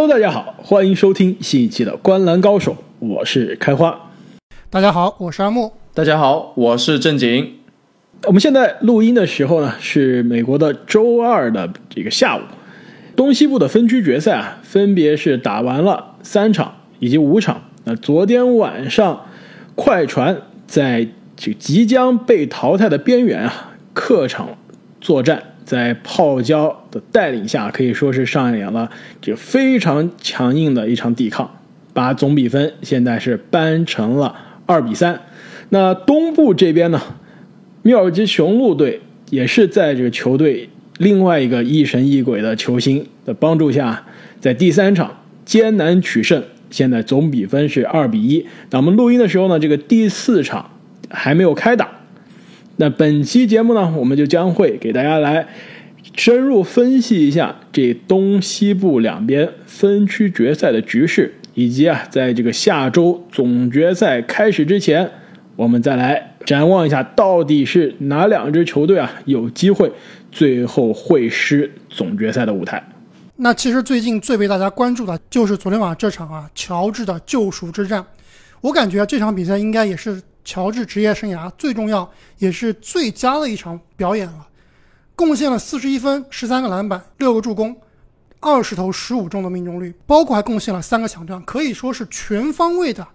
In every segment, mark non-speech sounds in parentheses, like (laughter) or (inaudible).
Hello，大家好，欢迎收听新一期的《观澜高手》，我是开花。大家好，我是阿木。大家好，我是正经。我们现在录音的时候呢，是美国的周二的这个下午。东西部的分区决赛啊，分别是打完了三场以及五场。那昨天晚上，快船在这即将被淘汰的边缘啊，客场作战。在泡椒的带领下，可以说是上演了这非常强硬的一场抵抗，把总比分现在是扳成了二比三。那东部这边呢，密尔基雄鹿队也是在这个球队另外一个疑神疑鬼的球星的帮助下，在第三场艰难取胜，现在总比分是二比一。那我们录音的时候呢，这个第四场还没有开打。那本期节目呢，我们就将会给大家来深入分析一下这东西部两边分区决赛的局势，以及啊，在这个下周总决赛开始之前，我们再来展望一下，到底是哪两支球队啊有机会最后会师总决赛的舞台。那其实最近最被大家关注的就是昨天晚上这场啊，乔治的救赎之战。我感觉这场比赛应该也是。乔治职业生涯最重要也是最佳的一场表演了，贡献了四十一分、十三个篮板、六个助攻、二十投十五中的命中率，包括还贡献了三个抢断，可以说是全方位的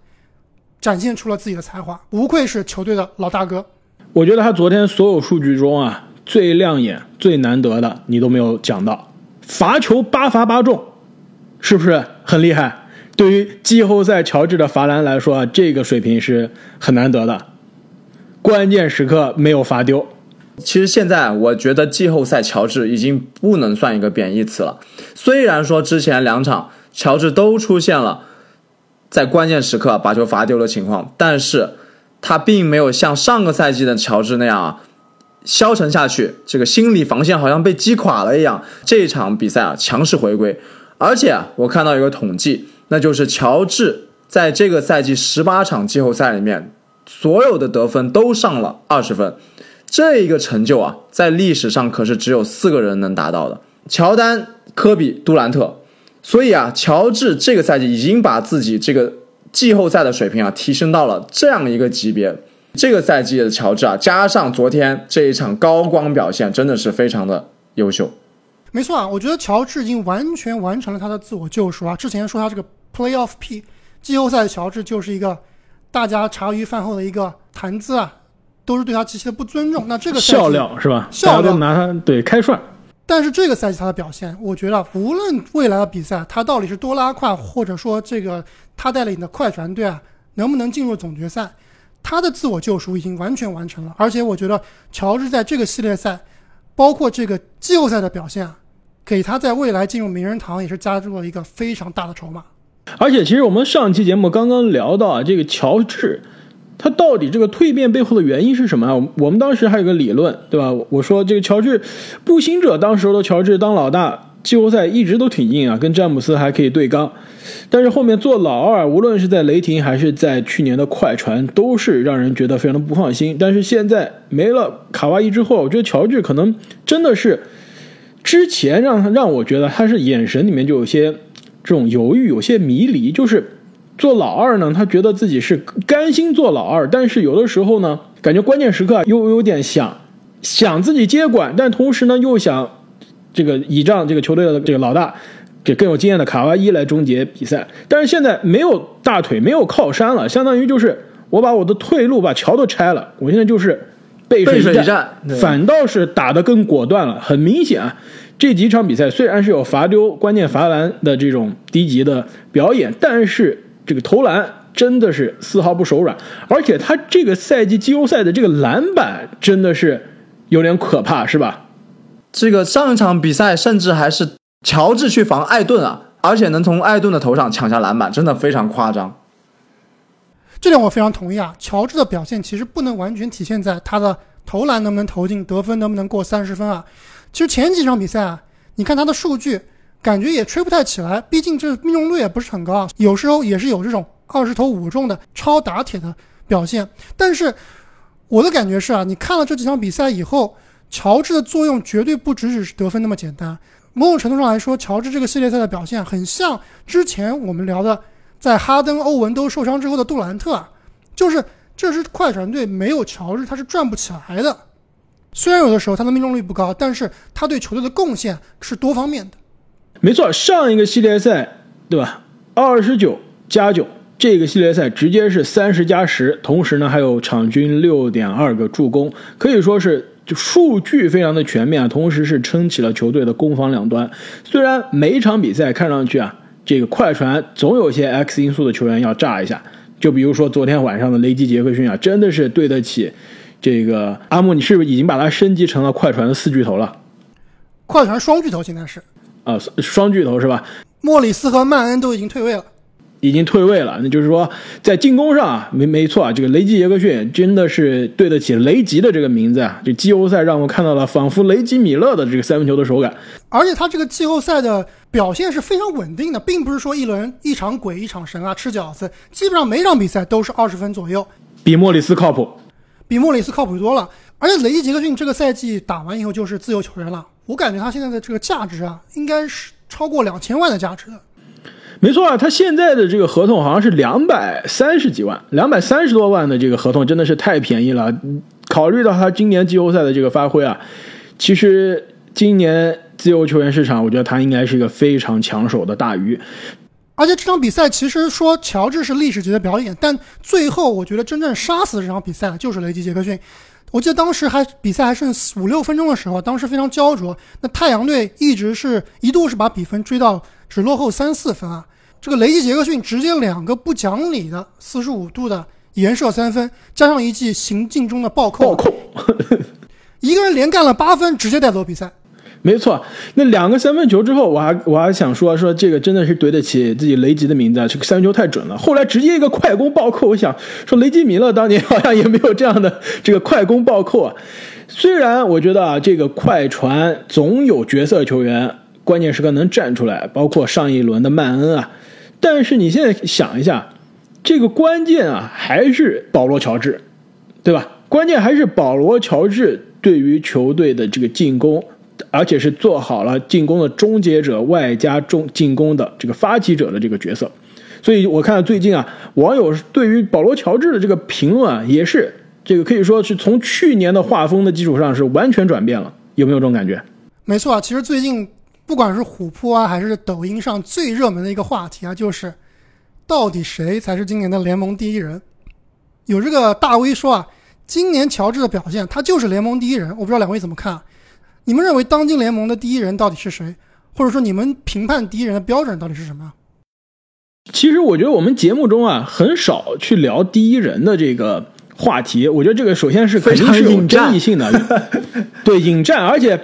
展现出了自己的才华，无愧是球队的老大哥。我觉得他昨天所有数据中啊，最亮眼、最难得的你都没有讲到，罚球八罚八中，是不是很厉害？对于季后赛乔治的罚篮来说啊，这个水平是很难得的，关键时刻没有罚丢。其实现在我觉得季后赛乔治已经不能算一个贬义词了。虽然说之前两场乔治都出现了在关键时刻把球罚丢的情况，但是他并没有像上个赛季的乔治那样啊消沉下去，这个心理防线好像被击垮了一样。这场比赛啊强势回归，而且我看到一个统计。那就是乔治在这个赛季十八场季后赛里面，所有的得分都上了二十分，这一个成就啊，在历史上可是只有四个人能达到的：乔丹、科比、杜兰特。所以啊，乔治这个赛季已经把自己这个季后赛的水平啊提升到了这样一个级别。这个赛季的乔治啊，加上昨天这一场高光表现，真的是非常的优秀。没错啊，我觉得乔治已经完全完成了他的自我救赎啊。之前说他这个 Playoff P，季后赛的乔治就是一个大家茶余饭后的一个谈资啊，都是对他极其的不尊重。那这个笑料是吧？笑料拿他对开涮。但是这个赛季他的表现，我觉得无论未来的比赛他到底是多拉胯，或者说这个他带领的快船队啊能不能进入总决赛，他的自我救赎已经完全完成了。而且我觉得乔治在这个系列赛，包括这个季后赛的表现啊。给他在未来进入名人堂也是加入了一个非常大的筹码。而且，其实我们上期节目刚刚聊到啊，这个乔治，他到底这个蜕变背后的原因是什么啊？我们当时还有个理论，对吧？我说这个乔治，步行者当时的乔治当老大，季后赛一直都挺硬啊，跟詹姆斯还可以对刚。但是后面做老二，无论是在雷霆还是在去年的快船，都是让人觉得非常的不放心。但是现在没了卡哇伊之后，我觉得乔治可能真的是。之前让他让我觉得他是眼神里面就有些这种犹豫，有些迷离。就是做老二呢，他觉得自己是甘心做老二，但是有的时候呢，感觉关键时刻又有点想想自己接管，但同时呢又想这个倚仗这个球队的这个老大，给更有经验的卡哇伊来终结比赛。但是现在没有大腿，没有靠山了，相当于就是我把我的退路把桥都拆了，我现在就是。背水一战，反倒是打得更果断了。很明显啊，这几场比赛虽然是有罚丢、关键罚篮的这种低级的表演，但是这个投篮真的是丝毫不手软。而且他这个赛季季后赛的这个篮板真的是有点可怕，是吧？这个上一场比赛甚至还是乔治去防艾顿啊，而且能从艾顿的头上抢下篮板，真的非常夸张。这点我非常同意啊！乔治的表现其实不能完全体现在他的投篮能不能投进，得分能不能过三十分啊。其实前几场比赛啊，你看他的数据，感觉也吹不太起来。毕竟这命中率也不是很高，有时候也是有这种二十投五中的超打铁的表现。但是我的感觉是啊，你看了这几场比赛以后，乔治的作用绝对不只只是得分那么简单。某种程度上来说，乔治这个系列赛的表现很像之前我们聊的，在哈登、欧文都受伤之后的杜兰特啊，就是这支快船队没有乔治他是转不起来的。虽然有的时候他的命中率不高，但是他对球队的贡献是多方面的。没错，上一个系列赛对吧？二十九加九，这个系列赛直接是三十加十，同时呢还有场均六点二个助攻，可以说是就数据非常的全面啊，同时是撑起了球队的攻防两端。虽然每一场比赛看上去啊，这个快船总有些 X 因素的球员要炸一下，就比如说昨天晚上的雷吉杰克逊啊，真的是对得起这个阿木，你是不是已经把他升级成了快船的四巨头了？快船双巨头现在是啊，双巨头是吧？莫里斯和曼恩都已经退位了，已经退位了。那就是说，在进攻上啊，没没错啊，这个雷吉杰克逊真的是对得起雷吉的这个名字啊。这季后赛让我看到了仿佛雷吉米勒的这个三分球的手感，而且他这个季后赛的表现是非常稳定的，并不是说一轮一场鬼一场神啊，吃饺子，基本上每场比赛都是二十分左右，比莫里斯靠谱，比莫里斯靠谱多了。而且雷吉杰克逊这个赛季打完以后就是自由球员了，我感觉他现在的这个价值啊，应该是。超过两千万的价值，没错啊，他现在的这个合同好像是两百三十几万，两百三十多万的这个合同真的是太便宜了。考虑到他今年季后赛的这个发挥啊，其实今年自由球员市场，我觉得他应该是一个非常抢手的大鱼。而且这场比赛其实说乔治是历史级的表演，但最后我觉得真正杀死这场比赛就是雷吉杰克逊。我记得当时还比赛还剩五六分钟的时候，当时非常焦灼。那太阳队一直是一度是把比分追到只落后三四分啊。这个雷吉杰克逊直接两个不讲理的四十五度的延射三分，加上一记行进中的暴扣，暴扣，(laughs) 一个人连干了八分，直接带走比赛。没错，那两个三分球之后，我还我还想说说这个真的是对得起自己雷吉的名字啊，这个三分球太准了。后来直接一个快攻暴扣，我想说雷吉米勒当年好像也没有这样的这个快攻暴扣啊。虽然我觉得啊，这个快船总有角色球员关键时刻能站出来，包括上一轮的曼恩啊，但是你现在想一下，这个关键啊还是保罗乔治，对吧？关键还是保罗乔治对于球队的这个进攻。而且是做好了进攻的终结者，外加中进攻的这个发起者的这个角色，所以我看到最近啊，网友对于保罗乔治的这个评论啊，也是这个可以说是从去年的画风的基础上是完全转变了，有没有这种感觉？没错啊，其实最近不管是虎扑啊，还是抖音上最热门的一个话题啊，就是到底谁才是今年的联盟第一人？有这个大 V 说啊，今年乔治的表现他就是联盟第一人，我不知道两位怎么看？你们认为当今联盟的第一人到底是谁？或者说你们评判第一人的标准到底是什么？其实我觉得我们节目中啊很少去聊第一人的这个话题。我觉得这个首先是肯定是有争议性的，(laughs) 对引战，而且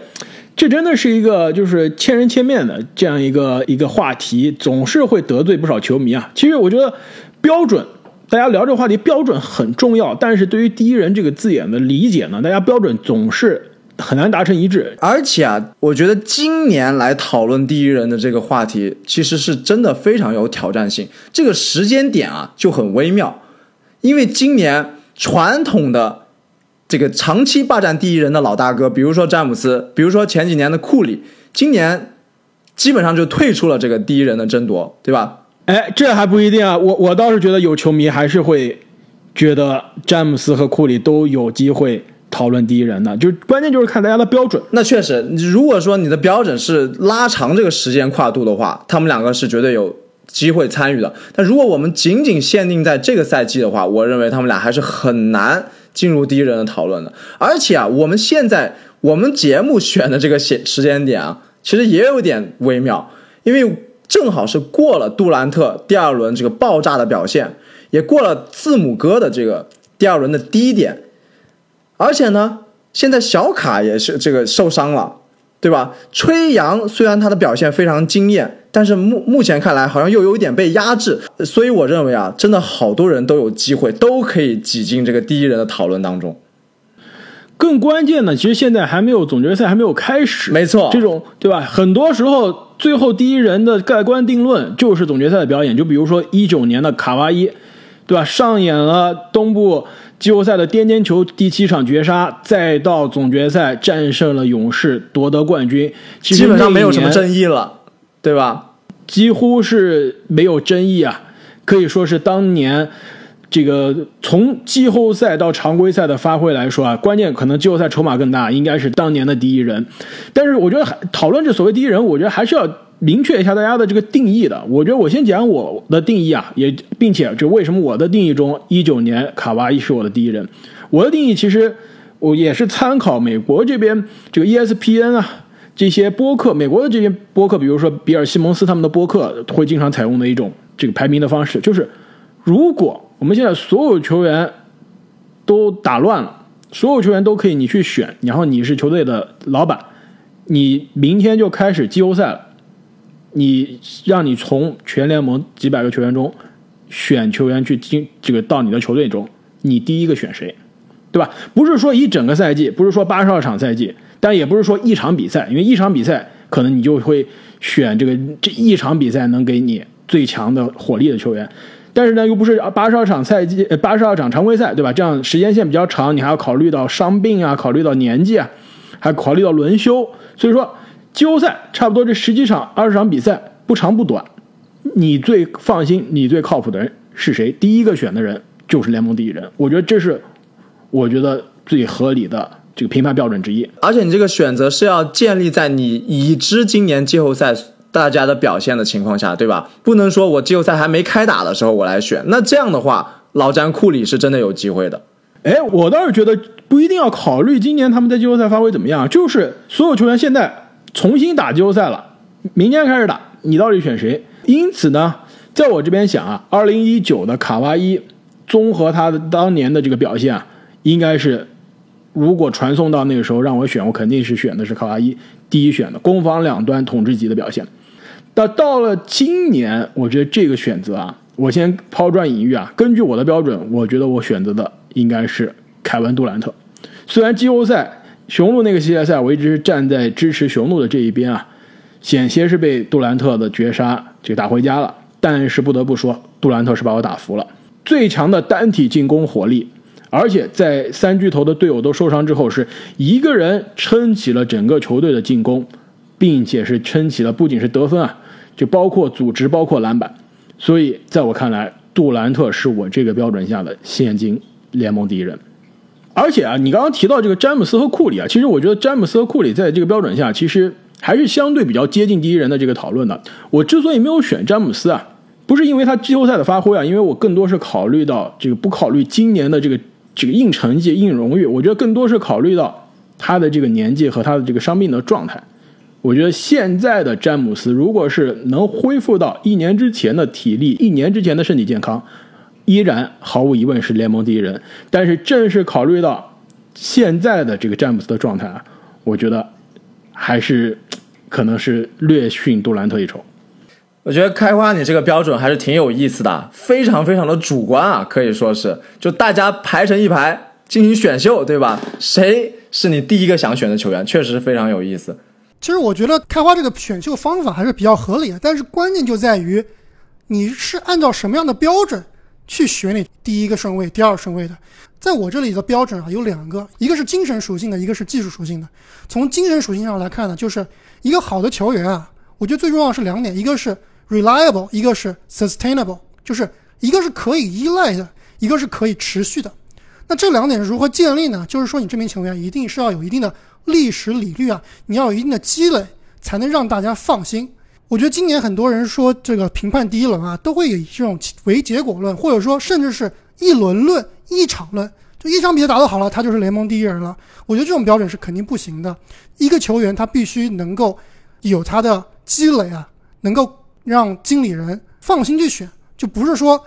这真的是一个就是千人千面的这样一个一个话题，总是会得罪不少球迷啊。其实我觉得标准，大家聊这个话题标准很重要，但是对于第一人这个字眼的理解呢，大家标准总是。很难达成一致，而且啊，我觉得今年来讨论第一人的这个话题，其实是真的非常有挑战性。这个时间点啊就很微妙，因为今年传统的这个长期霸占第一人的老大哥，比如说詹姆斯，比如说前几年的库里，今年基本上就退出了这个第一人的争夺，对吧？哎，这还不一定啊，我我倒是觉得有球迷还是会觉得詹姆斯和库里都有机会。讨论第一人的，就关键就是看大家的标准。那确实，如果说你的标准是拉长这个时间跨度的话，他们两个是绝对有机会参与的。但如果我们仅仅限定在这个赛季的话，我认为他们俩还是很难进入第一人的讨论的。而且啊，我们现在我们节目选的这个时时间点啊，其实也有点微妙，因为正好是过了杜兰特第二轮这个爆炸的表现，也过了字母哥的这个第二轮的低点。而且呢，现在小卡也是这个受伤了，对吧？吹杨虽然他的表现非常惊艳，但是目目前看来好像又有一点被压制，所以我认为啊，真的好多人都有机会，都可以挤进这个第一人的讨论当中。更关键的，其实现在还没有总决赛还没有开始，没错，这种对吧？很多时候最后第一人的盖棺定论就是总决赛的表演，就比如说一九年的卡哇伊，对吧？上演了东部。季后赛的颠颠球第七场绝杀，再到总决赛战胜了勇士夺得冠军，其实基本上没有什么争议了，对吧？几乎是没有争议啊，可以说是当年这个从季后赛到常规赛的发挥来说啊，关键可能季后赛筹码更大，应该是当年的第一人。但是我觉得还讨论这所谓第一人，我觉得还是要明确一下大家的这个定义的。我觉得我先讲我的定义啊，也并且就为什么我的定义中，一九年卡哇伊是我的第一人。我的定义其实我也是参考美国这边这个 ESPN 啊。这些播客，美国的这些播客，比如说比尔·西蒙斯他们的播客，会经常采用的一种这个排名的方式，就是如果我们现在所有球员都打乱了，所有球员都可以你去选，然后你是球队的老板，你明天就开始季后赛了，你让你从全联盟几百个球员中选球员去进这个到你的球队中，你第一个选谁，对吧？不是说一整个赛季，不是说八十二场赛季。但也不是说一场比赛，因为一场比赛可能你就会选这个这一场比赛能给你最强的火力的球员，但是呢又不是八十二场赛季，八十二场常规赛，对吧？这样时间线比较长，你还要考虑到伤病啊，考虑到年纪啊，还考虑到轮休，所以说季后赛差不多这十几场、二十场比赛不长不短，你最放心、你最靠谱的人是谁？第一个选的人就是联盟第一人，我觉得这是我觉得最合理的。这个评判标准之一，而且你这个选择是要建立在你已知今年季后赛大家的表现的情况下，对吧？不能说我季后赛还没开打的时候我来选，那这样的话，老詹库里是真的有机会的。哎，我倒是觉得不一定要考虑今年他们在季后赛发挥怎么样，就是所有球员现在重新打季后赛了，明年开始打，你到底选谁？因此呢，在我这边想啊，二零一九的卡哇伊综合他的当年的这个表现啊，应该是。如果传送到那个时候让我选，我肯定是选的是卡哇伊第一选的攻防两端统治级的表现。但到了今年，我觉得这个选择啊，我先抛砖引玉啊。根据我的标准，我觉得我选择的应该是凯文杜兰特。虽然季后赛雄鹿那个系列赛，我一直站在支持雄鹿的这一边啊，险些是被杜兰特的绝杀就打回家了。但是不得不说，杜兰特是把我打服了，最强的单体进攻火力。而且在三巨头的队友都受伤之后，是一个人撑起了整个球队的进攻，并且是撑起了不仅是得分啊，就包括组织、包括篮板。所以在我看来，杜兰特是我这个标准下的现今联盟第一人。而且啊，你刚刚提到这个詹姆斯和库里啊，其实我觉得詹姆斯和库里在这个标准下，其实还是相对比较接近第一人的这个讨论的。我之所以没有选詹姆斯啊，不是因为他季后赛的发挥啊，因为我更多是考虑到这个不考虑今年的这个。这个硬成绩、硬荣誉，我觉得更多是考虑到他的这个年纪和他的这个伤病的状态。我觉得现在的詹姆斯，如果是能恢复到一年之前的体力、一年之前的身体健康，依然毫无疑问是联盟第一人。但是正是考虑到现在的这个詹姆斯的状态啊，我觉得还是可能是略逊杜兰特一筹。我觉得开花你这个标准还是挺有意思的，非常非常的主观啊，可以说是就大家排成一排进行选秀，对吧？谁是你第一个想选的球员，确实是非常有意思。其实我觉得开花这个选秀方法还是比较合理的，但是关键就在于你是按照什么样的标准去选你第一个顺位、第二顺位的。在我这里的标准啊有两个，一个是精神属性的，一个是技术属性的。从精神属性上来看呢，就是一个好的球员啊，我觉得最重要是两点，一个是。reliable，一个是 sustainable，就是一个是可以依赖的，一个是可以持续的。那这两点是如何建立呢？就是说，你这名球员一定是要有一定的历史理律啊，你要有一定的积累，才能让大家放心。我觉得今年很多人说这个评判第一轮啊，都会以这种唯结果论，或者说甚至是一轮论、一场论，就一场比赛打得好了，他就是联盟第一人了。我觉得这种标准是肯定不行的。一个球员他必须能够有他的积累啊，能够。让经理人放心去选，就不是说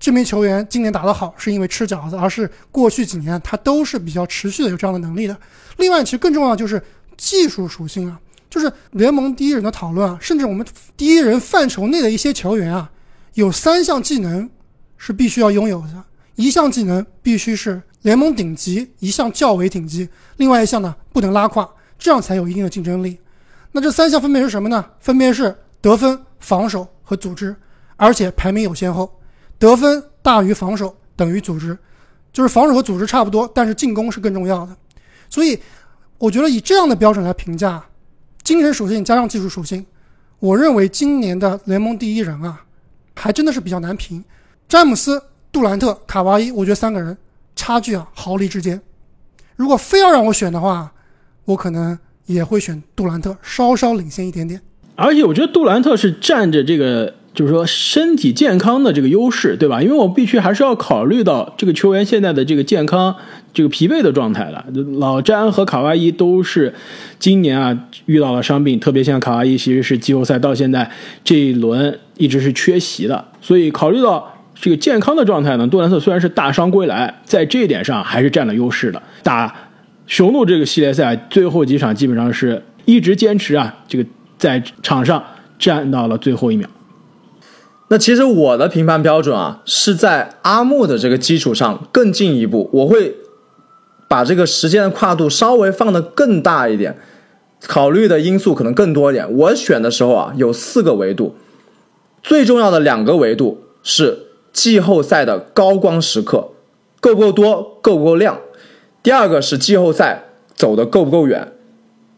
这名球员今年打得好是因为吃饺子，而是过去几年他都是比较持续的有这样的能力的。另外，其实更重要的就是技术属性啊，就是联盟第一人的讨论啊，甚至我们第一人范畴内的一些球员啊，有三项技能是必须要拥有的，一项技能必须是联盟顶级，一项较为顶级，另外一项呢不能拉胯，这样才有一定的竞争力。那这三项分别是什么呢？分别是得分。防守和组织，而且排名有先后，得分大于防守等于组织，就是防守和组织差不多，但是进攻是更重要的。所以，我觉得以这样的标准来评价，精神属性加上技术属性，我认为今年的联盟第一人啊，还真的是比较难评。詹姆斯、杜兰特、卡哇伊，我觉得三个人差距啊毫厘之间。如果非要让我选的话，我可能也会选杜兰特，稍稍领先一点点。而且我觉得杜兰特是占着这个，就是说身体健康的这个优势，对吧？因为我必须还是要考虑到这个球员现在的这个健康、这个疲惫的状态了。老詹和卡哇伊都是今年啊遇到了伤病，特别像卡哇伊，其实是季后赛到现在这一轮一直是缺席的，所以考虑到这个健康的状态呢，杜兰特虽然是大伤归来，在这一点上还是占了优势的。打雄鹿这个系列赛最后几场基本上是一直坚持啊，这个。在场上站到了最后一秒。那其实我的评判标准啊，是在阿木的这个基础上更进一步，我会把这个时间的跨度稍微放得更大一点，考虑的因素可能更多一点。我选的时候啊，有四个维度，最重要的两个维度是季后赛的高光时刻够不够多，够不够亮；第二个是季后赛走的够不够远。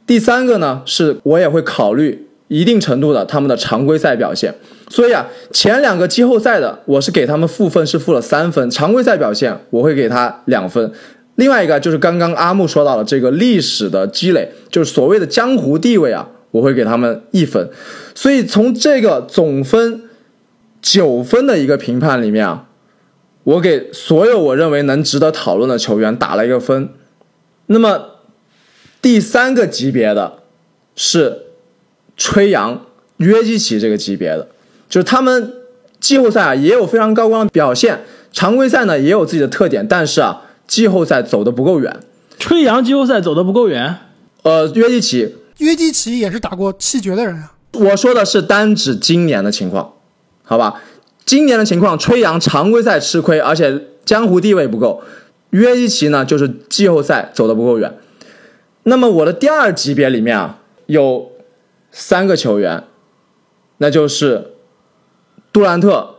第三个呢，是我也会考虑一定程度的他们的常规赛表现。所以啊，前两个季后赛的我是给他们负分是负了三分，常规赛表现我会给他两分。另外一个就是刚刚阿木说到了这个历史的积累，就是所谓的江湖地位啊，我会给他们一分。所以从这个总分九分的一个评判里面啊，我给所有我认为能值得讨论的球员打了一个分。那么。第三个级别的，是吹杨、约基奇这个级别的，就是他们季后赛啊也有非常高光的表现，常规赛呢也有自己的特点，但是啊季后赛走的不够远。吹杨季后赛走的不够远，呃，约基奇，约基奇也是打过七绝的人啊。我说的是单指今年的情况，好吧？今年的情况，吹杨常规赛吃亏，而且江湖地位不够。约基奇呢，就是季后赛走的不够远。那么我的第二级别里面啊，有三个球员，那就是杜兰特、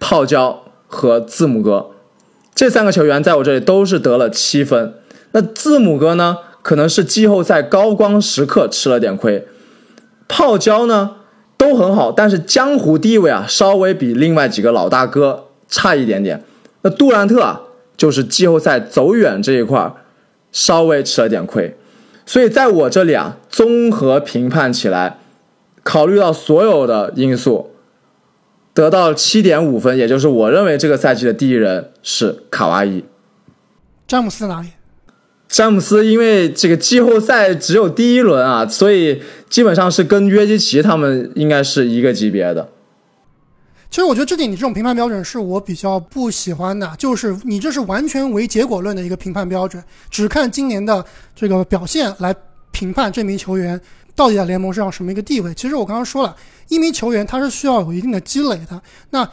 泡椒和字母哥，这三个球员在我这里都是得了七分。那字母哥呢，可能是季后赛高光时刻吃了点亏，泡椒呢都很好，但是江湖地位啊稍微比另外几个老大哥差一点点。那杜兰特啊，就是季后赛走远这一块稍微吃了点亏。所以在我这里啊，综合评判起来，考虑到所有的因素，得到七点五分，也就是我认为这个赛季的第一人是卡哇伊。詹姆斯哪里？詹姆斯因为这个季后赛只有第一轮啊，所以基本上是跟约基奇他们应该是一个级别的。其实我觉得这点你这种评判标准是我比较不喜欢的，就是你这是完全唯结果论的一个评判标准，只看今年的这个表现来评判这名球员到底在联盟上什么一个地位。其实我刚刚说了，一名球员他是需要有一定的积累的。那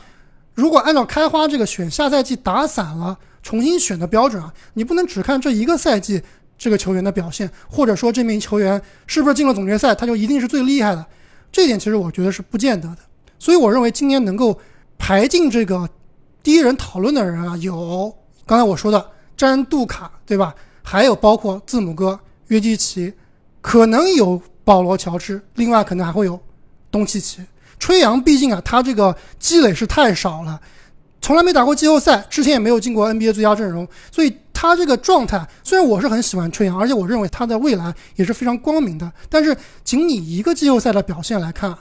如果按照开花这个选下赛季打散了重新选的标准啊，你不能只看这一个赛季这个球员的表现，或者说这名球员是不是进了总决赛他就一定是最厉害的，这点其实我觉得是不见得的。所以我认为今年能够排进这个第一人讨论的人啊，有刚才我说的詹杜卡，对吧？还有包括字母哥、约基奇，可能有保罗乔治，另外可能还会有东契奇、吹杨。毕竟啊，他这个积累是太少了，从来没打过季后赛，之前也没有进过 NBA 最佳阵容，所以他这个状态，虽然我是很喜欢吹杨，而且我认为他的未来也是非常光明的，但是仅以一个季后赛的表现来看。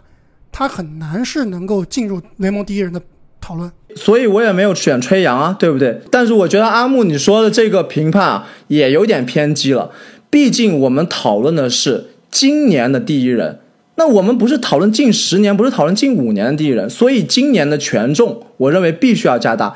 他很难是能够进入联盟第一人的讨论，所以我也没有选吹杨啊，对不对？但是我觉得阿木你说的这个评判啊，也有点偏激了。毕竟我们讨论的是今年的第一人，那我们不是讨论近十年，不是讨论近五年的第一人，所以今年的权重，我认为必须要加大。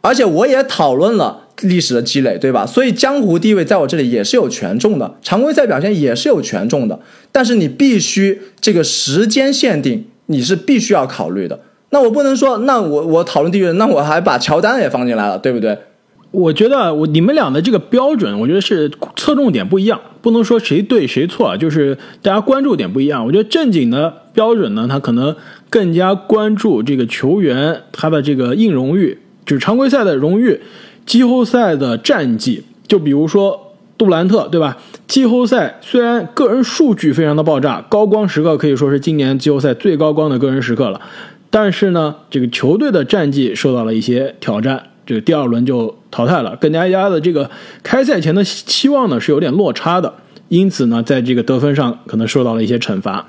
而且我也讨论了历史的积累，对吧？所以江湖地位在我这里也是有权重的，常规赛表现也是有权重的。但是你必须这个时间限定。你是必须要考虑的，那我不能说，那我我讨论第一人，那我还把乔丹也放进来了，对不对？我觉得我你们俩的这个标准，我觉得是侧重点不一样，不能说谁对谁错，就是大家关注点不一样。我觉得正经的标准呢，他可能更加关注这个球员他的这个硬荣誉，就是常规赛的荣誉。季后赛的战绩，就比如说杜兰特，对吧？季后赛虽然个人数据非常的爆炸，高光时刻可以说是今年季后赛最高光的个人时刻了，但是呢，这个球队的战绩受到了一些挑战，这个第二轮就淘汰了，跟大家的这个开赛前的期望呢是有点落差的，因此呢，在这个得分上可能受到了一些惩罚。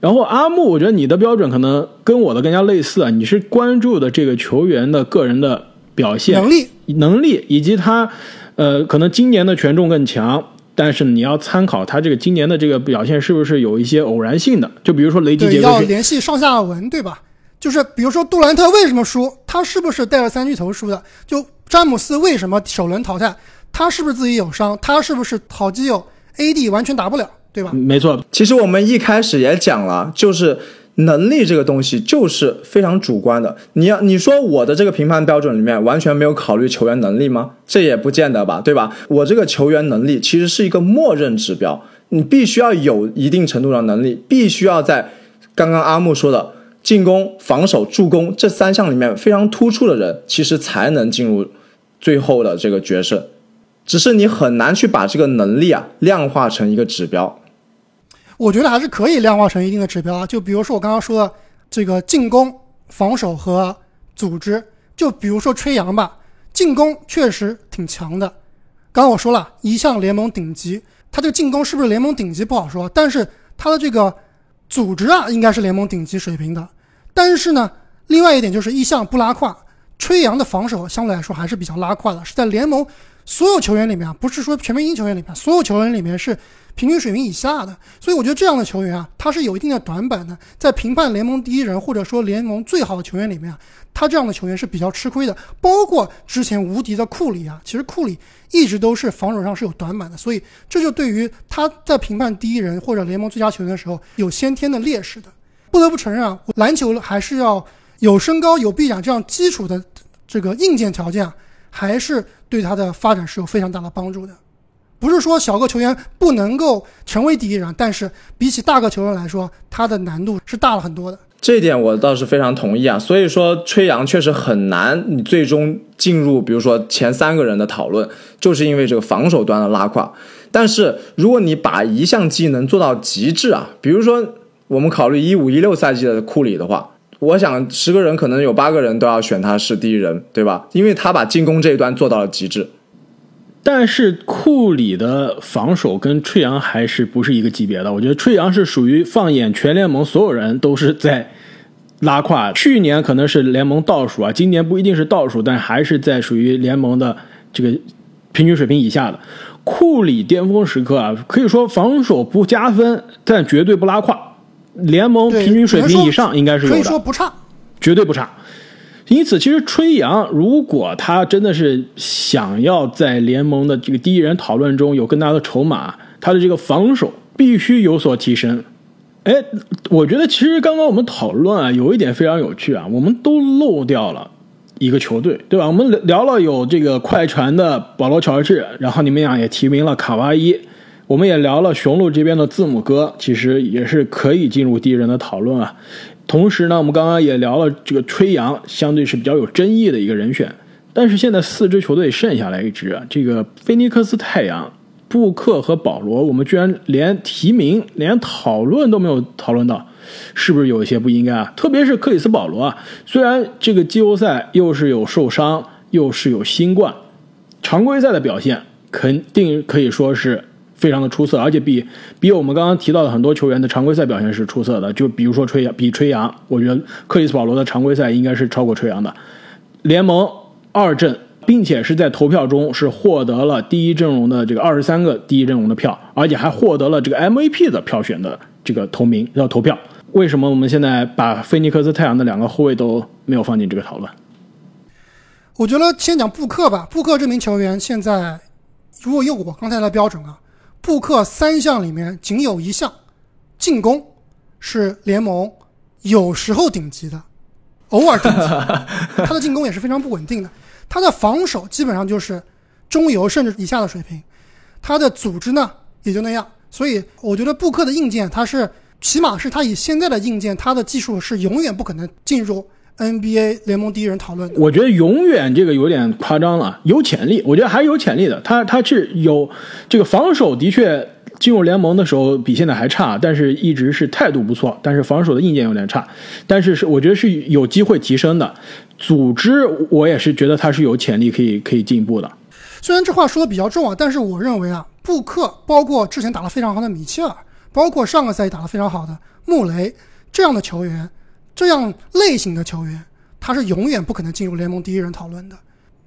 然后阿木，我觉得你的标准可能跟我的更加类似啊，你是关注的这个球员的个人的表现能力、能力以及他，呃，可能今年的权重更强，但是你要参考他这个今年的这个表现是不是有一些偶然性的，就比如说雷吉对，杰克逊，要联系上下文，对吧？就是比如说杜兰特为什么输，他是不是带着三巨头输的？就詹姆斯为什么首轮淘汰，他是不是自己有伤？他是不是好基友 AD 完全打不了，对吧？没错，其实我们一开始也讲了，就是能力这个东西就是非常主观的。你要你说我的这个评判标准里面完全没有考虑球员能力吗？这也不见得吧，对吧？我这个球员能力其实是一个默认指标，你必须要有一定程度的能力，必须要在刚刚阿木说的进攻、防守、助攻这三项里面非常突出的人，其实才能进入最后的这个决胜。只是你很难去把这个能力啊量化成一个指标。我觉得还是可以量化成一定的指标啊。就比如说我刚刚说的这个进攻、防守和组织，就比如说吹杨吧，进攻确实挺强的。刚刚我说了一项联盟顶级，他这个进攻是不是联盟顶级不好说，但是他的这个组织啊，应该是联盟顶级水平的。但是呢，另外一点就是一项不拉胯，吹杨的防守相对来说还是比较拉胯的，是在联盟所有球员里面啊，不是说全明星球员里面，所有球员里面是平均水平以下的。所以我觉得这样的球员啊，他是有一定的短板的，在评判联盟第一人或者说联盟最好的球员里面啊，他这样的球员是比较吃亏的。包括之前无敌的库里啊，其实库里一直都是防守上是有短板的，所以这就对于他在评判第一人或者联盟最佳球员的时候有先天的劣势的。不得不承认啊，篮球还是要有身高、有臂展这样基础的这个硬件条件啊，还是对他的发展是有非常大的帮助的。不是说小个球员不能够成为第一人，但是比起大个球员来说，他的难度是大了很多的。这一点我倒是非常同意啊，所以说吹杨确实很难，你最终进入比如说前三个人的讨论，就是因为这个防守端的拉胯。但是如果你把一项技能做到极致啊，比如说我们考虑一五一六赛季的库里的话，我想十个人可能有八个人都要选他是第一人，对吧？因为他把进攻这一端做到了极致。但是库里的防守跟吹杨还是不是一个级别的。我觉得吹杨是属于放眼全联盟所有人都是在拉胯。去年可能是联盟倒数啊，今年不一定是倒数，但还是在属于联盟的这个平均水平以下的。库里巅峰时刻啊，可以说防守不加分，但绝对不拉胯。联盟平均水平以上应该是有可以的，说不差。绝对不差。因此，其实吹杨如果他真的是想要在联盟的这个第一人讨论中有更大的筹码，他的这个防守必须有所提升。哎，我觉得其实刚刚我们讨论啊，有一点非常有趣啊，我们都漏掉了一个球队，对吧？我们聊聊了有这个快船的保罗乔治，然后你们俩也提名了卡哇伊，我们也聊了雄鹿这边的字母哥，其实也是可以进入第一人的讨论啊。同时呢，我们刚刚也聊了这个吹杨，相对是比较有争议的一个人选。但是现在四支球队剩下来一支啊，这个菲尼克斯太阳、布克和保罗，我们居然连提名、连讨论都没有讨论到，是不是有一些不应该啊？特别是克里斯保罗啊，虽然这个季后赛又是有受伤，又是有新冠，常规赛的表现肯定可以说是非常的出色，而且比比我们刚刚提到的很多球员的常规赛表现是出色的。就比如说吹杨，比吹杨，我觉得克里斯保罗的常规赛应该是超过吹杨的。联盟二阵，并且是在投票中是获得了第一阵容的这个二十三个第一阵容的票，而且还获得了这个 MVP 的票选的这个投名要投票。为什么我们现在把菲尼克斯太阳的两个后卫都没有放进这个讨论？我觉得先讲布克吧。布克这名球员现在，如果用我刚才的标准啊，布克三项里面仅有一项进攻是联盟有时候顶级的，偶尔顶级。(laughs) 他的进攻也是非常不稳定的。他的防守基本上就是中游甚至以下的水平，他的组织呢也就那样。所以我觉得布克的硬件，他是起码是他以现在的硬件，他的技术是永远不可能进入 NBA 联盟第一人讨论的。我觉得永远这个有点夸张了，有潜力，我觉得还是有潜力的。他他是有这个防守，的确进入联盟的时候比现在还差，但是一直是态度不错，但是防守的硬件有点差，但是是我觉得是有机会提升的。组织我也是觉得他是有潜力可以可以进步的。虽然这话说的比较重啊，但是我认为啊，布克包括之前打得非常好的米切尔，包括上个赛季打得非常好的穆雷这样的球员，这样类型的球员，他是永远不可能进入联盟第一人讨论的。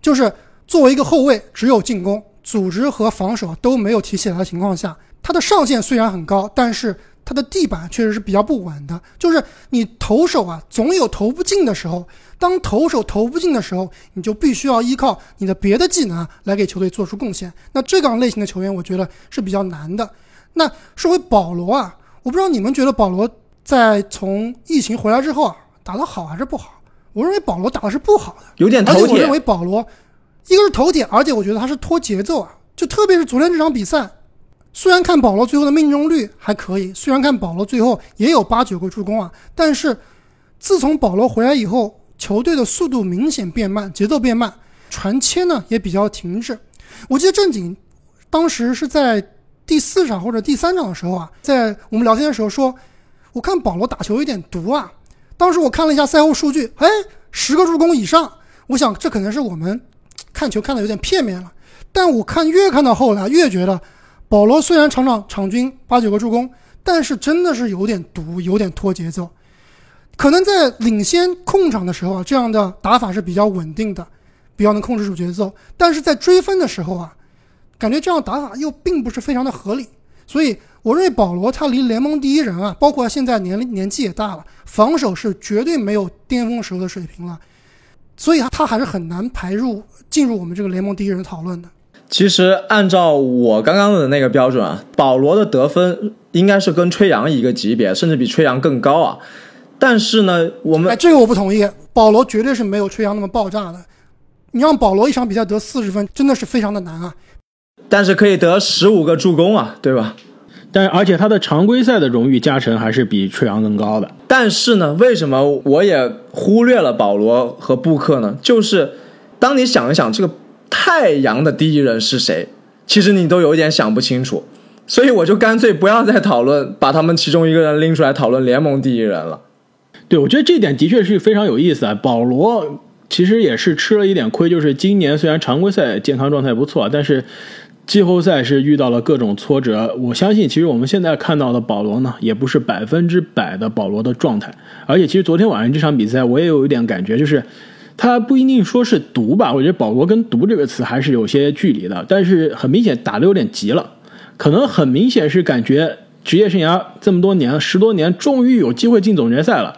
就是作为一个后卫，只有进攻、组织和防守都没有提起来的情况下，他的上限虽然很高，但是他的地板确实是比较不稳的。就是你投手啊，总有投不进的时候。当投手投不进的时候，你就必须要依靠你的别的技能来给球队做出贡献。那这样类型的球员，我觉得是比较难的。那说回保罗啊，我不知道你们觉得保罗在从疫情回来之后啊，打得好还是不好？我认为保罗打的是不好的，有点头铁。我认为保罗一个是头铁，而且我觉得他是拖节奏啊。就特别是昨天这场比赛，虽然看保罗最后的命中率还可以，虽然看保罗最后也有八九个助攻啊，但是自从保罗回来以后。球队的速度明显变慢，节奏变慢，传切呢也比较停滞。我记得正经当时是在第四场或者第三场的时候啊，在我们聊天的时候说，我看保罗打球有点毒啊。当时我看了一下赛后数据，哎，十个助攻以上。我想这可能是我们看球看的有点片面了。但我看越看到后来，越觉得保罗虽然场场场均八九个助攻，但是真的是有点毒，有点拖节奏。可能在领先控场的时候啊，这样的打法是比较稳定的，比较能控制住节奏。但是在追分的时候啊，感觉这样打法又并不是非常的合理。所以我认为保罗他离联盟第一人啊，包括现在年龄年纪也大了，防守是绝对没有巅峰时候的水平了。所以他还是很难排入进入我们这个联盟第一人讨论的。其实按照我刚刚的那个标准啊，保罗的得分应该是跟吹杨一个级别，甚至比吹杨更高啊。但是呢，我们哎，这个我不同意。保罗绝对是没有吹杨那么爆炸的。你让保罗一场比赛得四十分，真的是非常的难啊。但是可以得十五个助攻啊，对吧？但而且他的常规赛的荣誉加成还是比吹杨更高的。但是呢，为什么我也忽略了保罗和布克呢？就是当你想一想这个太阳的第一人是谁，其实你都有点想不清楚。所以我就干脆不要再讨论，把他们其中一个人拎出来讨论联盟第一人了。对，我觉得这点的确是非常有意思啊。保罗其实也是吃了一点亏，就是今年虽然常规赛健康状态不错，但是季后赛是遇到了各种挫折。我相信，其实我们现在看到的保罗呢，也不是百分之百的保罗的状态。而且，其实昨天晚上这场比赛，我也有一点感觉，就是他不一定说是毒吧。我觉得保罗跟毒这个词还是有些距离的，但是很明显打的有点急了，可能很明显是感觉职业生涯这么多年，十多年，终于有机会进总决赛了。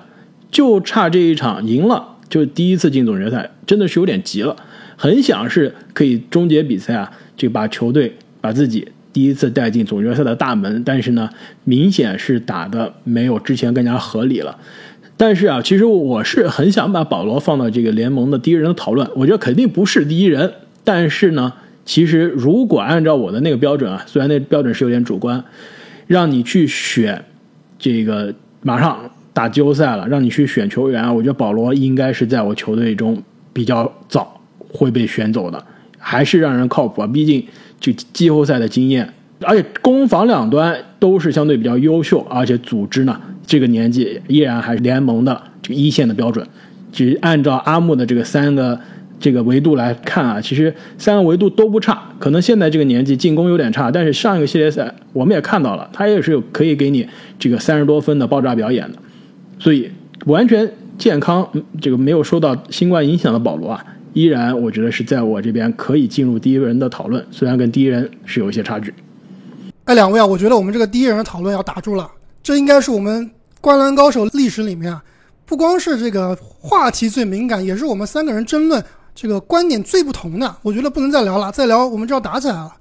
就差这一场赢了，就第一次进总决赛，真的是有点急了，很想是可以终结比赛啊，就把球队把自己第一次带进总决赛的大门。但是呢，明显是打的没有之前更加合理了。但是啊，其实我是很想把保罗放到这个联盟的第一人的讨论，我觉得肯定不是第一人。但是呢，其实如果按照我的那个标准啊，虽然那标准是有点主观，让你去选这个马上。打季后赛了，让你去选球员，我觉得保罗应该是在我球队中比较早会被选走的，还是让人靠谱啊。毕竟这季后赛的经验，而且攻防两端都是相对比较优秀，而且组织呢，这个年纪依然还是联盟的这个一线的标准。只按照阿木的这个三个这个维度来看啊，其实三个维度都不差。可能现在这个年纪进攻有点差，但是上一个系列赛我们也看到了，他也是有可以给你这个三十多分的爆炸表演的。所以完全健康，这个没有受到新冠影响的保罗啊，依然我觉得是在我这边可以进入第一人的讨论，虽然跟第一人是有一些差距。哎，两位啊，我觉得我们这个第一人的讨论要打住了，这应该是我们灌篮高手历史里面啊，不光是这个话题最敏感，也是我们三个人争论这个观点最不同的。我觉得不能再聊了，再聊我们就要打起来了。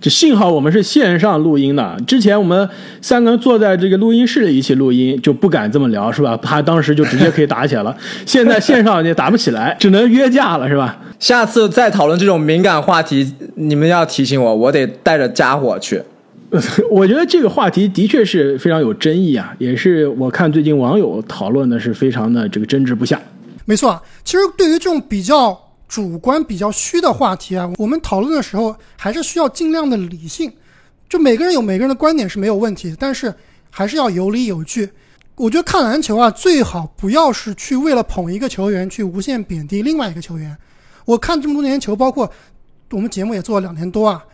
就幸好我们是线上录音的，之前我们三个人坐在这个录音室里一起录音，就不敢这么聊，是吧？(laughs) 怕当时就直接可以打起来了。现在线上也打不起来，只能约架了，是吧？下次再讨论这种敏感话题，你们要提醒我，我得带着家伙去。(laughs) 我觉得这个话题的确是非常有争议啊，也是我看最近网友讨论的是非常的这个争执不下。没错啊，其实对于这种比较主观、比较虚的话题啊，我们讨论的时候还是需要尽量的理性。就每个人有每个人的观点是没有问题，但是还是要有理有据。我觉得看篮球啊，最好不要是去为了捧一个球员去无限贬低另外一个球员。我看这么多年球，包括我们节目也做了两年多啊，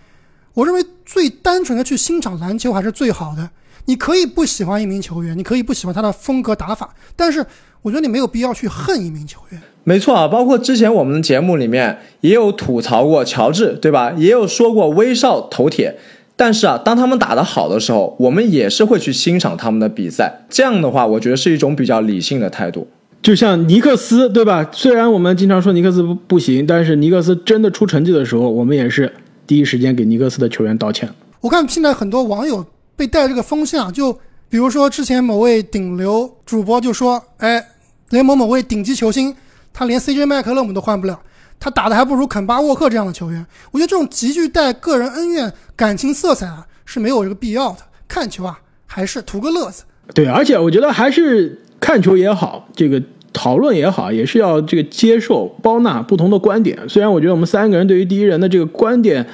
我认为最单纯的去欣赏篮球还是最好的。你可以不喜欢一名球员，你可以不喜欢他的风格打法，但是我觉得你没有必要去恨一名球员。没错啊，包括之前我们的节目里面也有吐槽过乔治，对吧？也有说过威少头铁。但是啊，当他们打得好的时候，我们也是会去欣赏他们的比赛。这样的话，我觉得是一种比较理性的态度。就像尼克斯，对吧？虽然我们经常说尼克斯不不行，但是尼克斯真的出成绩的时候，我们也是第一时间给尼克斯的球员道歉。我看现在很多网友被带这个风向，就比如说之前某位顶流主播就说：“哎，联盟某位顶级球星，他连 CJ 麦克勒姆都换不了。”他打的还不如肯巴沃克这样的球员，我觉得这种极具带个人恩怨、感情色彩啊是没有这个必要的。看球啊，还是图个乐子。对，而且我觉得还是看球也好，这个讨论也好，也是要这个接受、包纳不同的观点。虽然我觉得我们三个人对于第一人的这个观点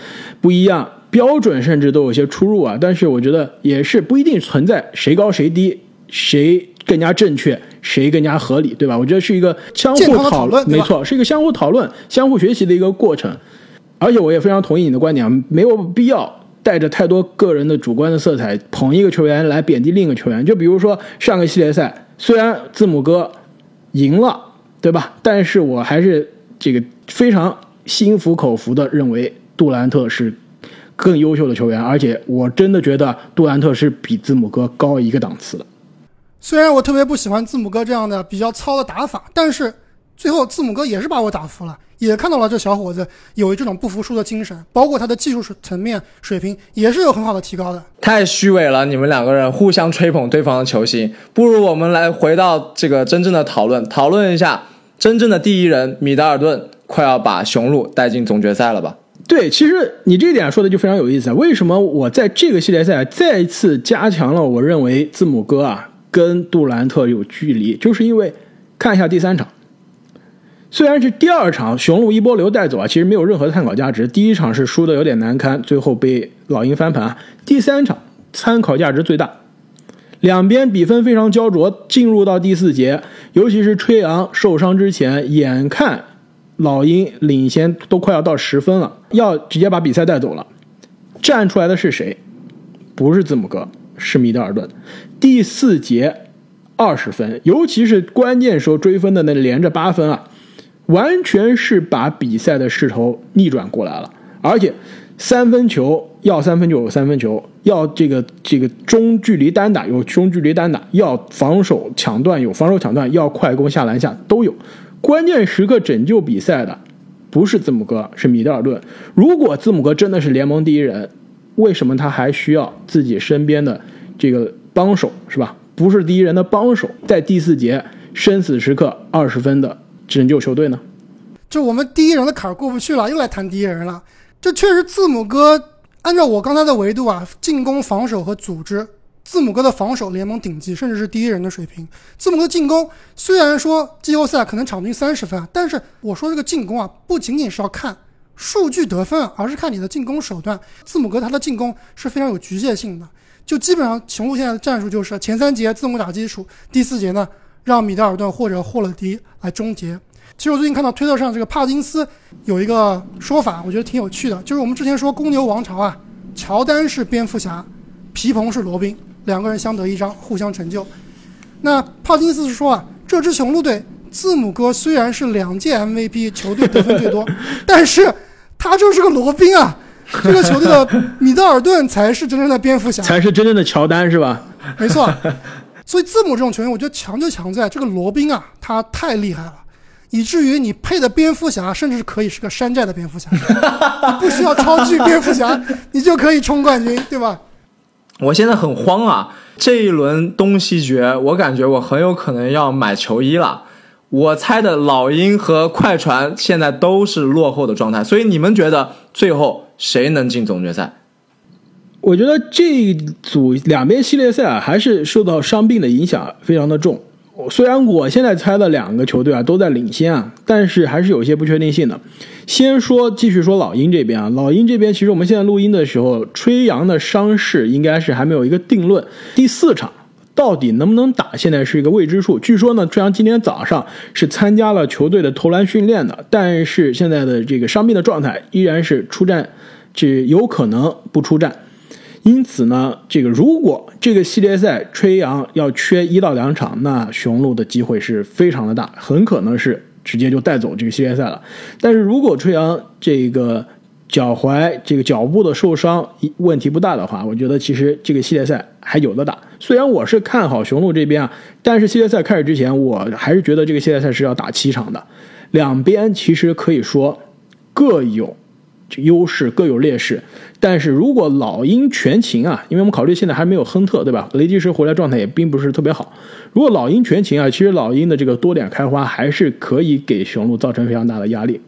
不一样，标准甚至都有些出入啊，但是我觉得也是不一定存在谁高谁低，谁更加正确。谁更加合理，对吧？我觉得是一个相互讨论，没错，是一个相互讨论、相互学习的一个过程。而且我也非常同意你的观点，没有必要带着太多个人的主观的色彩捧一个球员来贬低另一个球员。就比如说上个系列赛，虽然字母哥赢了，对吧？但是我还是这个非常心服口服的认为杜兰特是更优秀的球员，而且我真的觉得杜兰特是比字母哥高一个档次的。虽然我特别不喜欢字母哥这样的比较糙的打法，但是最后字母哥也是把我打服了，也看到了这小伙子有这种不服输的精神，包括他的技术层面水平也是有很好的提高的。太虚伪了，你们两个人互相吹捧对方的球星，不如我们来回到这个真正的讨论，讨论一下真正的第一人米德尔顿快要把雄鹿带进总决赛了吧？对，其实你这点说的就非常有意思啊。为什么我在这个系列赛再次加强了我认为字母哥啊？跟杜兰特有距离，就是因为看一下第三场，虽然是第二场雄鹿一波流带走啊，其实没有任何参考价值。第一场是输的有点难堪，最后被老鹰翻盘啊。第三场参考价值最大，两边比分非常焦灼。进入到第四节，尤其是吹杨受伤之前，眼看老鹰领先都快要到十分了，要直接把比赛带走了。站出来的是谁？不是字母哥。是米德尔顿，第四节二十分，尤其是关键时候追分的那连着八分啊，完全是把比赛的势头逆转过来了。而且三分球要三分就有三分球，要这个这个中距离单打有中距离单打，要防守抢断有防守抢断，要快攻下篮下都有。关键时刻拯救比赛的不是字母哥，是米德尔顿。如果字母哥真的是联盟第一人。为什么他还需要自己身边的这个帮手，是吧？不是第一人的帮手，在第四节生死时刻二十分的拯救球队呢？就我们第一人的坎儿过不去了，又来谈第一人了。这确实，字母哥按照我刚才的维度啊，进攻、防守和组织，字母哥的防守联盟顶级，甚至是第一人的水平。字母哥进攻虽然说季后赛可能场均三十分，但是我说这个进攻啊，不仅仅是要看。数据得分，而是看你的进攻手段。字母哥他的进攻是非常有局限性的，就基本上雄鹿现在的战术就是前三节字母打基础，第四节呢让米德尔顿或者霍勒迪来终结。其实我最近看到推特上这个帕金斯有一个说法，我觉得挺有趣的，就是我们之前说公牛王朝啊，乔丹是蝙蝠侠，皮蓬是罗宾，两个人相得益彰，互相成就。那帕金斯是说啊，这支雄鹿队字母哥虽然是两届 MVP，球队得分最多，但是。他就是个罗宾啊，(laughs) 这个球队的米德尔顿才是真正的蝙蝠侠，才是真正的乔丹，是吧？没错。所以字母这种球员，我觉得强就强在这个罗宾啊，他太厉害了，以至于你配的蝙蝠侠，甚至是可以是个山寨的蝙蝠侠，(laughs) 不需要超巨蝙蝠侠，你就可以冲冠军，对吧？我现在很慌啊，这一轮东西决，我感觉我很有可能要买球衣了。我猜的老鹰和快船现在都是落后的状态，所以你们觉得最后谁能进总决赛？我觉得这一组两边系列赛啊，还是受到伤病的影响非常的重。虽然我现在猜的两个球队啊都在领先啊，但是还是有一些不确定性的。先说继续说老鹰这边啊，老鹰这边其实我们现在录音的时候，吹杨的伤势应该是还没有一个定论。第四场到底能不能打，现在是一个未知数。据说呢，吹杨今天早上是参加了球队的投篮训练的，但是现在的这个伤病的状态依然是出战，这有可能不出战。因此呢，这个如果这个系列赛吹杨要缺一到两场，那雄鹿的机会是非常的大，很可能是直接就带走这个系列赛了。但是如果吹杨这个脚踝、这个脚部的受伤问题不大的话，我觉得其实这个系列赛还有的打。虽然我是看好雄鹿这边啊，但是系列赛开始之前，我还是觉得这个系列赛是要打七场的。两边其实可以说各有优势，各有劣势。但是如果老鹰全勤啊，因为我们考虑现在还没有亨特，对吧？雷吉什回来状态也并不是特别好。如果老鹰全勤啊，其实老鹰的这个多点开花还是可以给雄鹿造成非常大的压力。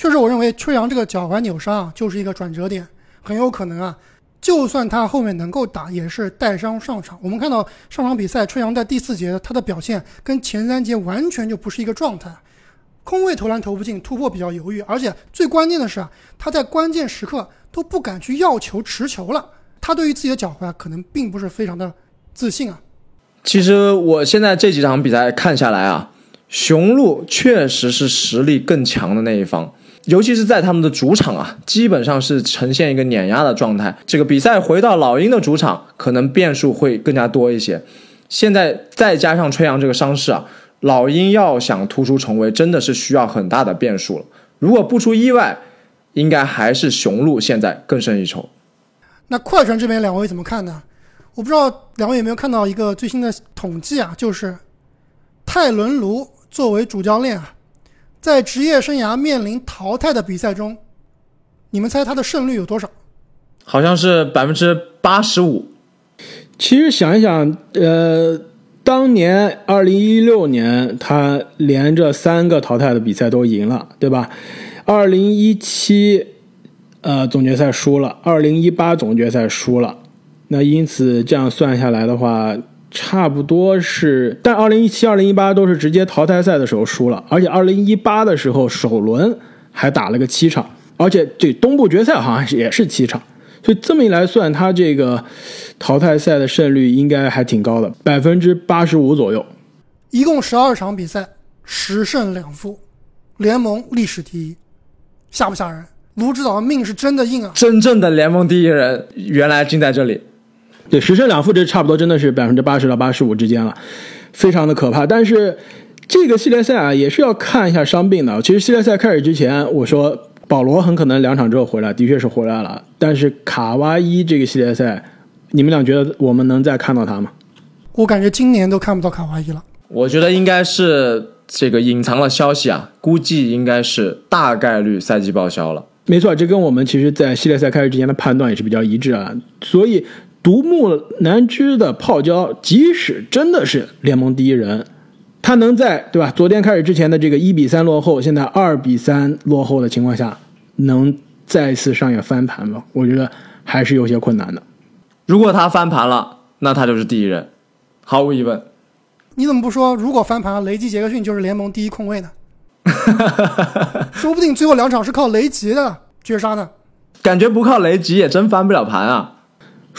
确实，我认为吹阳这个脚踝扭伤啊，就是一个转折点，很有可能啊，就算他后面能够打，也是带伤上场。我们看到上场比赛，吹阳在第四节他的表现跟前三节完全就不是一个状态。空位投篮投不进，突破比较犹豫，而且最关键的是啊，他在关键时刻都不敢去要球持球了。他对于自己的脚踝可能并不是非常的自信啊。其实我现在这几场比赛看下来啊，雄鹿确实是实力更强的那一方，尤其是在他们的主场啊，基本上是呈现一个碾压的状态。这个比赛回到老鹰的主场，可能变数会更加多一些。现在再加上吹杨这个伤势啊。老鹰要想突出重围，真的是需要很大的变数了。如果不出意外，应该还是雄鹿现在更胜一筹。那快船这边两位怎么看呢？我不知道两位有没有看到一个最新的统计啊，就是泰伦卢作为主教练啊，在职业生涯面临淘汰的比赛中，你们猜他的胜率有多少？好像是百分之八十五。其实想一想，呃。当年二零一六年，他连着三个淘汰的比赛都赢了，对吧？二零一七，呃，总决赛输了；二零一八总决赛输了。那因此这样算下来的话，差不多是。但二零一七、二零一八都是直接淘汰赛的时候输了，而且二零一八的时候首轮还打了个七场，而且这东部决赛好像也是七场。所以这么一来算，他这个淘汰赛的胜率应该还挺高的，百分之八十五左右。一共十二场比赛，十胜两负，联盟历史第一，吓不吓人？卢指导的命是真的硬啊！真正的联盟第一人，原来竟在这里。对，十胜两负，这差不多真的是百分之八十到八十五之间了，非常的可怕。但是这个系列赛啊，也是要看一下伤病的。其实系列赛开始之前，我说。保罗很可能两场之后回来，的确是回来了。但是卡哇伊这个系列赛，你们俩觉得我们能再看到他吗？我感觉今年都看不到卡哇伊了。我觉得应该是这个隐藏了消息啊，估计应该是大概率赛季报销了。没错，这跟我们其实在系列赛开始之前的判断也是比较一致啊。所以独木难支的泡椒，即使真的是联盟第一人。他能在对吧？昨天开始之前的这个一比三落后，现在二比三落后的情况下，能再次上演翻盘吗？我觉得还是有些困难的。如果他翻盘了，那他就是第一人，毫无疑问。你怎么不说？如果翻盘了，雷吉杰克逊就是联盟第一控卫呢？(laughs) 说不定最后两场是靠雷吉的绝杀呢。感觉不靠雷吉也真翻不了盘啊。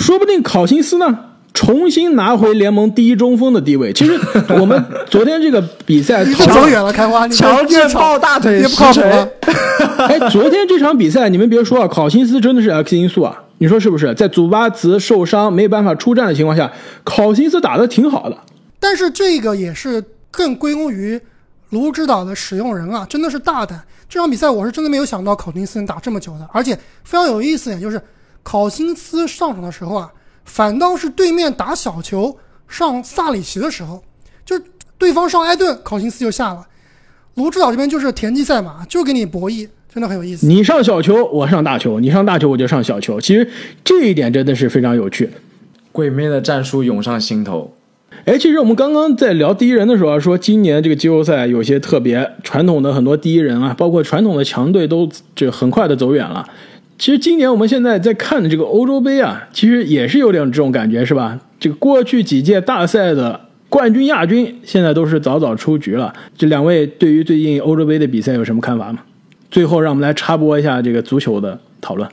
说不定考辛斯呢？重新拿回联盟第一中锋的地位。其实 (laughs) 我们昨天这个比赛走远了，开花，乔治抱大腿，也不靠谱。(laughs) (laughs) 哎，昨天这场比赛，你们别说啊，考辛斯真的是 X 因素啊，你说是不是？在祖巴茨受伤没办法出战的情况下，考辛斯打的挺好的。但是这个也是更归功于卢指导的使用人啊，真的是大胆。这场比赛我是真的没有想到考辛斯能打这么久的，而且非常有意思，点就是考辛斯上场的时候啊。反倒是对面打小球上萨里奇的时候，就对方上埃顿，考辛斯就下了。卢指导这边就是田忌赛马，就给你博弈，真的很有意思。你上小球，我上大球；你上大球，我就上小球。其实这一点真的是非常有趣。鬼魅的战术涌上心头。哎，其实我们刚刚在聊第一人的时候说，今年这个季后赛有些特别传统的很多第一人啊，包括传统的强队都就很快的走远了。其实今年我们现在在看的这个欧洲杯啊，其实也是有点这种感觉，是吧？这个过去几届大赛的冠军、亚军现在都是早早出局了。这两位对于最近欧洲杯的比赛有什么看法吗？最后，让我们来插播一下这个足球的讨论。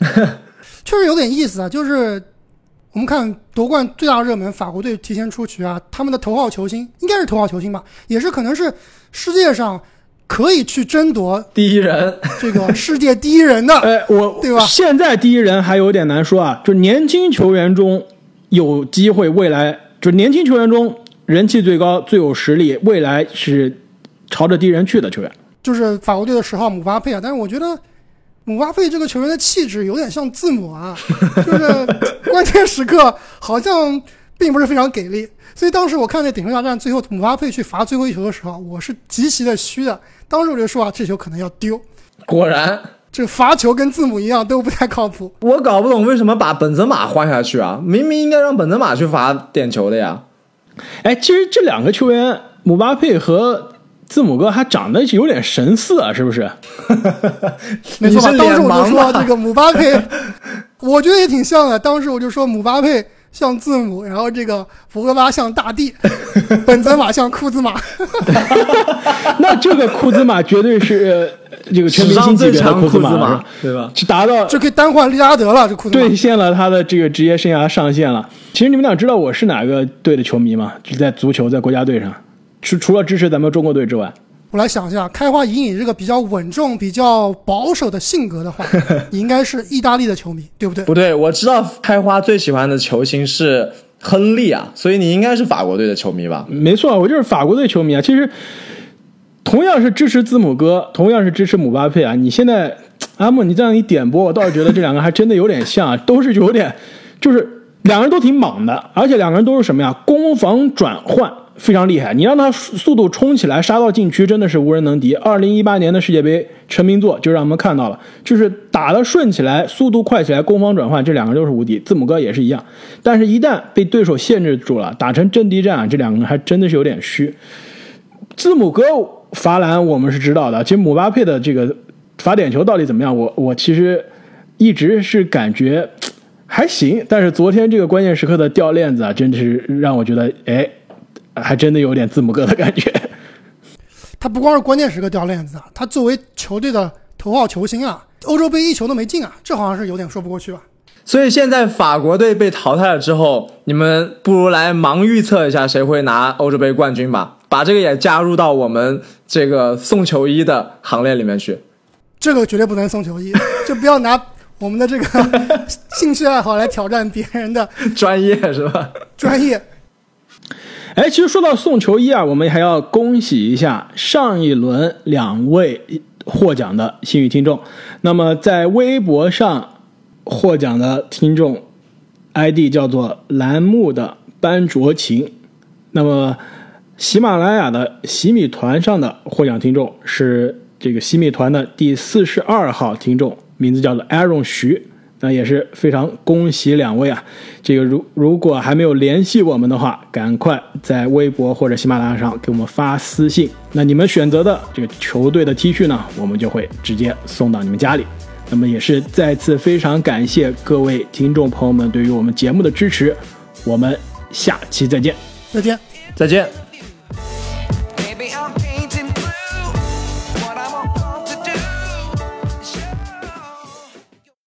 (laughs) 确实有点意思啊，就是我们看夺冠最大热门法国队提前出局啊，他们的头号球星应该是头号球星吧，也是可能是世界上可以去争夺第一人，这个世界第一人的。(laughs) 哎，我对吧现在第一人还有点难说啊，就年轻球员中有机会，未来就年轻球员中人气最高、最有实力，未来是朝着第一人去的球员。就是法国队的十号姆巴佩啊，但是我觉得姆巴佩这个球员的气质有点像字母啊，就是关键时刻好像并不是非常给力。所以当时我看那顶球大战最后姆巴佩去罚最后一球的时候，我是极其的虚的。当时我就说啊，这球可能要丢。果然，这罚球跟字母一样都不太靠谱。我搞不懂为什么把本泽马换下去啊？明明应该让本泽马去罚点球的呀。哎，其实这两个球员，姆巴佩和字母哥还长得有点神似啊，是不是？(laughs) 没错吧？你当时我就说吧这个姆巴佩，(laughs) 我觉得也挺像的。当时我就说姆巴佩像字母，然后这个博格巴像大地，本泽马像库兹马。(laughs) 那这个库兹马绝对是呃这个全明星级别的库库兹马，兹马，对吧？是达到就可以单换利拉德了，这库兹马兑。现了他的这个职业生涯上限了。其实你们俩知道我是哪个队的球迷吗？就在足球，在国家队上，除除了支持咱们中国队之外，我来想一下，开花以你这个比较稳重、比较保守的性格的话，(laughs) 你应该是意大利的球迷，对不对？不对，我知道开花最喜欢的球星是亨利啊，所以你应该是法国队的球迷吧？没错，我就是法国队球迷啊。其实同样是支持字母哥，同样是支持姆巴佩啊。你现在阿木，你这样一点播，我倒是觉得这两个还真的有点像啊，都是有点，就是两个人都挺莽的，而且两个人都是什么呀？攻防转换非常厉害。你让他速度冲起来，杀到禁区，真的是无人能敌。二零一八年的世界杯成名作就让我们看到了，就是打得顺起来，速度快起来，攻防转换，这两个都是无敌。字母哥也是一样，但是一旦被对手限制住了，打成阵地战啊，这两个人还真的是有点虚。字母哥罚篮我们是知道的，其实姆巴佩的这个罚点球到底怎么样，我我其实一直是感觉还行，但是昨天这个关键时刻的掉链子啊，真的是让我觉得，哎，还真的有点字母哥的感觉。他不光是关键时刻掉链子啊，他作为球队的头号球星啊，欧洲杯一球都没进啊，这好像是有点说不过去吧？所以现在法国队被淘汰了之后，你们不如来盲预测一下谁会拿欧洲杯冠军吧，把这个也加入到我们这个送球衣的行列里面去。这个绝对不能送球衣，就不要拿我们的这个兴趣爱好来挑战别人的 (laughs) 专业是吧？专业。哎，其实说到送球衣啊，我们还要恭喜一下上一轮两位获奖的幸运听众。那么在微博上获奖的听众 ID 叫做栏目的班卓琴，那么喜马拉雅的喜米团上的获奖听众是这个喜米团的第四十二号听众，名字叫做 Aaron 徐。那也是非常恭喜两位啊！这个如如果还没有联系我们的话，赶快在微博或者喜马拉雅上给我们发私信。那你们选择的这个球队的 T 恤呢，我们就会直接送到你们家里。那么也是再次非常感谢各位听众朋友们对于我们节目的支持，我们下期再见。再见。再见。